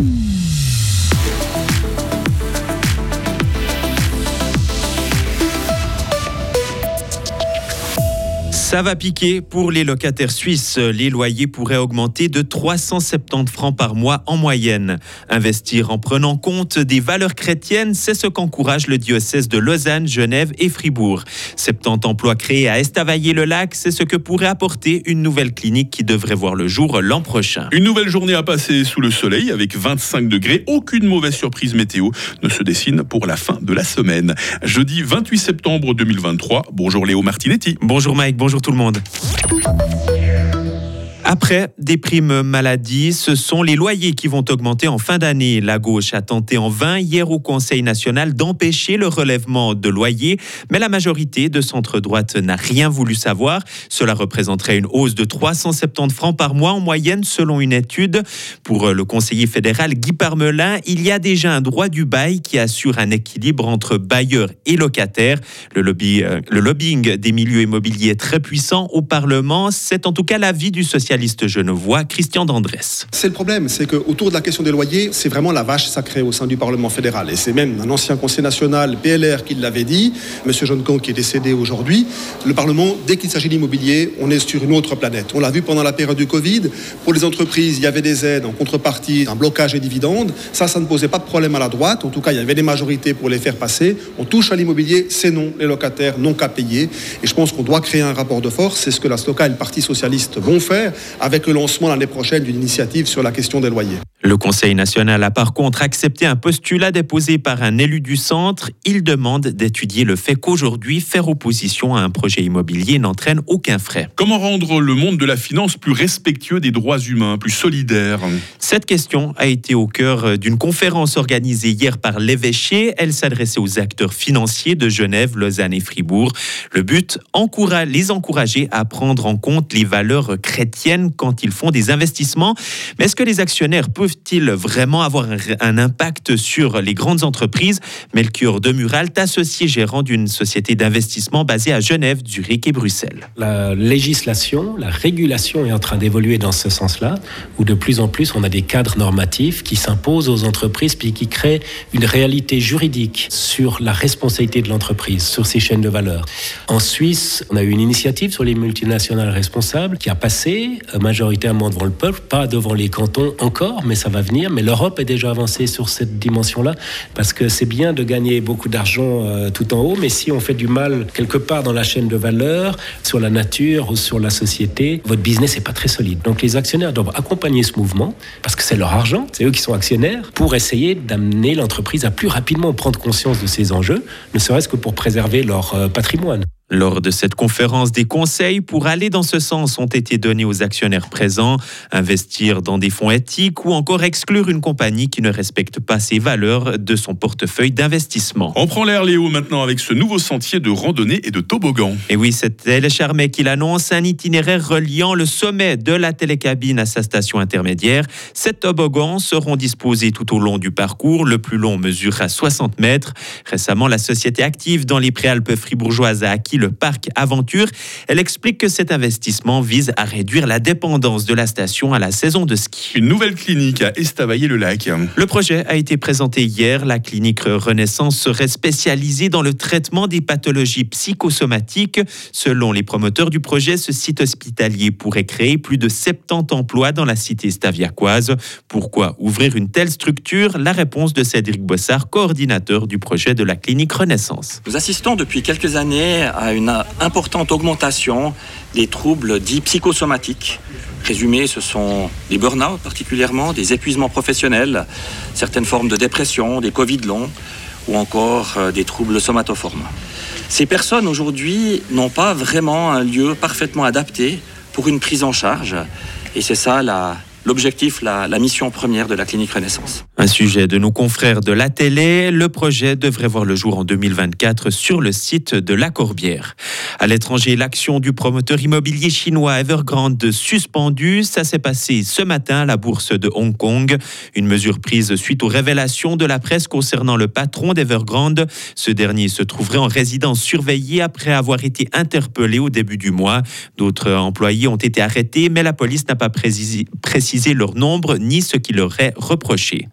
음. Ça va piquer pour les locataires suisses. Les loyers pourraient augmenter de 370 francs par mois en moyenne. Investir en prenant compte des valeurs chrétiennes, c'est ce qu'encourage le diocèse de Lausanne, Genève et Fribourg. 70 emplois créés à Estavayer-le-Lac, c'est ce que pourrait apporter une nouvelle clinique qui devrait voir le jour l'an prochain. Une nouvelle journée à passer sous le soleil avec 25 degrés. Aucune mauvaise surprise météo ne se dessine pour la fin de la semaine. Jeudi 28 septembre 2023. Bonjour Léo Martinetti. Bonjour Mike, bonjour tout le monde. Après des primes maladie, ce sont les loyers qui vont augmenter en fin d'année. La gauche a tenté en vain hier au Conseil national d'empêcher le relèvement de loyers, mais la majorité de centre-droite n'a rien voulu savoir. Cela représenterait une hausse de 370 francs par mois en moyenne selon une étude. Pour le conseiller fédéral Guy Parmelin, il y a déjà un droit du bail qui assure un équilibre entre bailleurs et locataires. Le, euh, le lobbying des milieux immobiliers est très puissant au Parlement. C'est en tout cas l'avis du social Christian Dandresse. C'est le problème, c'est qu'autour de la question des loyers, c'est vraiment la vache sacrée au sein du Parlement fédéral. Et c'est même un ancien conseiller national, PLR, qui l'avait dit, M. John qui est décédé aujourd'hui. Le Parlement, dès qu'il s'agit d'immobilier, on est sur une autre planète. On l'a vu pendant la période du Covid. Pour les entreprises, il y avait des aides en contrepartie, un blocage des dividendes. Ça, ça ne posait pas de problème à la droite. En tout cas, il y avait des majorités pour les faire passer. On touche à l'immobilier, c'est non. Les locataires n'ont qu'à payer. Et je pense qu'on doit créer un rapport de force. C'est ce que la SLOCA et le Parti socialiste vont faire avec le lancement l'année prochaine d'une initiative sur la question des loyers. Le Conseil national a par contre accepté un postulat déposé par un élu du centre. Il demande d'étudier le fait qu'aujourd'hui, faire opposition à un projet immobilier n'entraîne aucun frais. Comment rendre le monde de la finance plus respectueux des droits humains, plus solidaire? Cette question a été au cœur d'une conférence organisée hier par l'évêché. Elle s'adressait aux acteurs financiers de Genève, Lausanne et Fribourg. Le but, les encourager à prendre en compte les valeurs chrétiennes quand ils font des investissements. Mais est-ce que les actionnaires peuvent peuvent-ils vraiment avoir un, impact sur les grandes entreprises? Melchior Demuralt, associé gérant d'une société d'investissement basée à Genève, Zurich et Bruxelles. La législation, la régulation est en train d'évoluer dans ce sens-là, où de plus en plus on a des cadres normatifs qui s'imposent aux entreprises puis qui créent une réalité juridique sur la responsabilité de l'entreprise, sur ses chaînes de valeur. En Suisse, on a eu une initiative sur les multinationales responsables qui a passé majoritairement devant le peuple, pas devant les cantons encore, mais ça va venir. Mais l'Europe est déjà avancée sur cette dimension-là, parce que c'est bien de gagner beaucoup d'argent euh, tout en haut, mais si on fait du mal quelque part dans la chaîne de valeur, sur la nature ou sur la société, votre business n'est pas très solide. Donc les actionnaires doivent accompagner ce mouvement, parce que c'est leur argent, c'est eux qui sont actionnaires, pour essayer d'amener l'entreprise à plus rapidement prendre conscience de ces enjeux, ne serait-ce que pour préserver leur euh, patrimoine. Lors de cette conférence, des conseils pour aller dans ce sens ont été donnés aux actionnaires présents, investir dans des fonds éthiques ou encore exclure une compagnie qui ne respecte pas ses valeurs de son portefeuille d'investissement. On prend l'air Léo maintenant avec ce nouveau sentier de randonnée et de toboggan. Et oui, c'est Elle Charmet qui l'annonce, un itinéraire reliant le sommet de la télécabine à sa station intermédiaire. Sept toboggans seront disposés tout au long du parcours. Le plus long mesurera 60 mètres. Récemment, la société active dans les préalpes fribourgeoises a acquis le parc Aventure. Elle explique que cet investissement vise à réduire la dépendance de la station à la saison de ski. Une nouvelle clinique à Estavayer-le-Lac. Le projet a été présenté hier. La clinique Renaissance serait spécialisée dans le traitement des pathologies psychosomatiques. Selon les promoteurs du projet, ce site hospitalier pourrait créer plus de 70 emplois dans la cité staviacoise. Pourquoi ouvrir une telle structure? La réponse de Cédric Bossard, coordinateur du projet de la clinique Renaissance. Nous assistons depuis quelques années à une importante augmentation des troubles dits psychosomatiques. Résumés, ce sont des burn-out particulièrement, des épuisements professionnels, certaines formes de dépression, des Covid longs ou encore euh, des troubles somatoformes. Ces personnes aujourd'hui n'ont pas vraiment un lieu parfaitement adapté pour une prise en charge et c'est ça la, l'objectif, la, mission première de la clinique Renaissance. Un sujet de nos confrères de la télé, le projet devrait voir le jour en 2024 sur le site de La Corbière. À l'étranger, l'action du promoteur immobilier chinois Evergrande suspendue, ça s'est passé ce matin à la bourse de Hong Kong. Une mesure prise suite aux révélations de la presse concernant le patron d'Evergrande. Ce dernier se trouverait en résidence surveillée après avoir été interpellé au début du mois. D'autres employés ont été arrêtés, mais la police n'a pas précisé, leur nombre ni ce qui leur est reproché.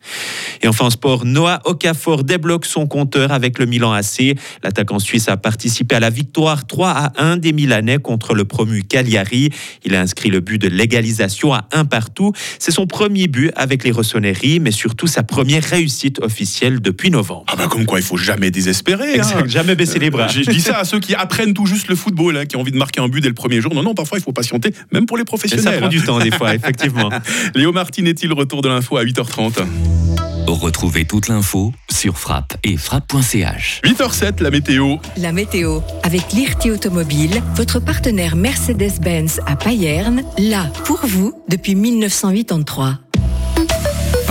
Et enfin en sport, Noah Okafor débloque son compteur avec le Milan AC. L'attaquant suisse a participé à la victoire 3 à 1 des Milanais contre le promu Cagliari. Il a inscrit le but de légalisation à un partout. C'est son premier but avec les Rossoneri, mais surtout sa première réussite officielle depuis novembre. Ah bah comme quoi, il faut jamais désespérer. hein. Exact, jamais baisser les bras. Je, je dis ça à ceux qui apprennent tout juste le football, hein, qui ont envie de marquer un but dès le premier jour. Non, non, parfois il faut patienter, même pour les Et professionnels. ça prend hein. du temps des fois, effectivement. Léo Martinetti, le retour de l'info à 8h30. Retrouvez toute l'info sur frappe et frappe.ch. 8h07, la météo. La météo, avec l'IRT Automobile, votre partenaire Mercedes-Benz à Payerne, là pour vous depuis 1983.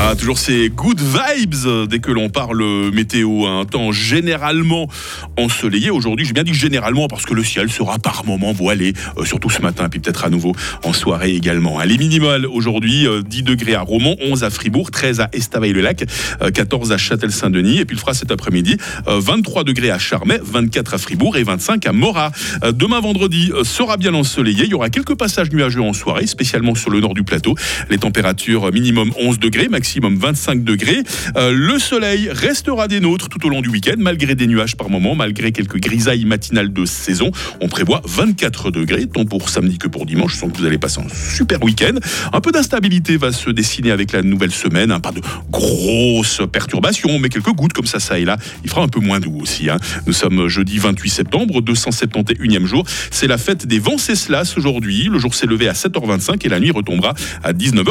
Ah, toujours ces good vibes euh, dès que l'on parle météo. Un temps généralement ensoleillé. Aujourd'hui, j'ai bien dit généralement parce que le ciel sera par moments voilé, euh, surtout ce matin, puis peut-être à nouveau en soirée également. Les minimales aujourd'hui, euh, 10 degrés à Romont, 11 à Fribourg, 13 à Estavayer-le-Lac, euh, 14 à Châtel-Saint-Denis. Et puis il fera cet après-midi euh, 23 degrés à Charmey, 24 à Fribourg et 25 à Morat. Euh, Demain vendredi euh, sera bien ensoleillé. Il y aura quelques passages nuageux en soirée, spécialement sur le nord du plateau. Les températures euh, minimum 11 degrés, maximum 25 degrés. Euh, le soleil restera des nôtres tout au long du week-end, malgré des nuages par moment, malgré quelques grisailles matinales de saison. On prévoit 24 degrés, tant pour samedi que pour dimanche. Je sens que vous allez passer un super week-end. Un peu d'instabilité va se dessiner avec la nouvelle semaine. hein. Pas de grosses perturbations, mais quelques gouttes comme ça, ça et là. Il fera un peu moins doux aussi. hein. Nous sommes jeudi 28 septembre, 271e jour. C'est la fête des Venceslas aujourd'hui. Le jour s'est levé à 7h25 et la nuit retombera à 19h.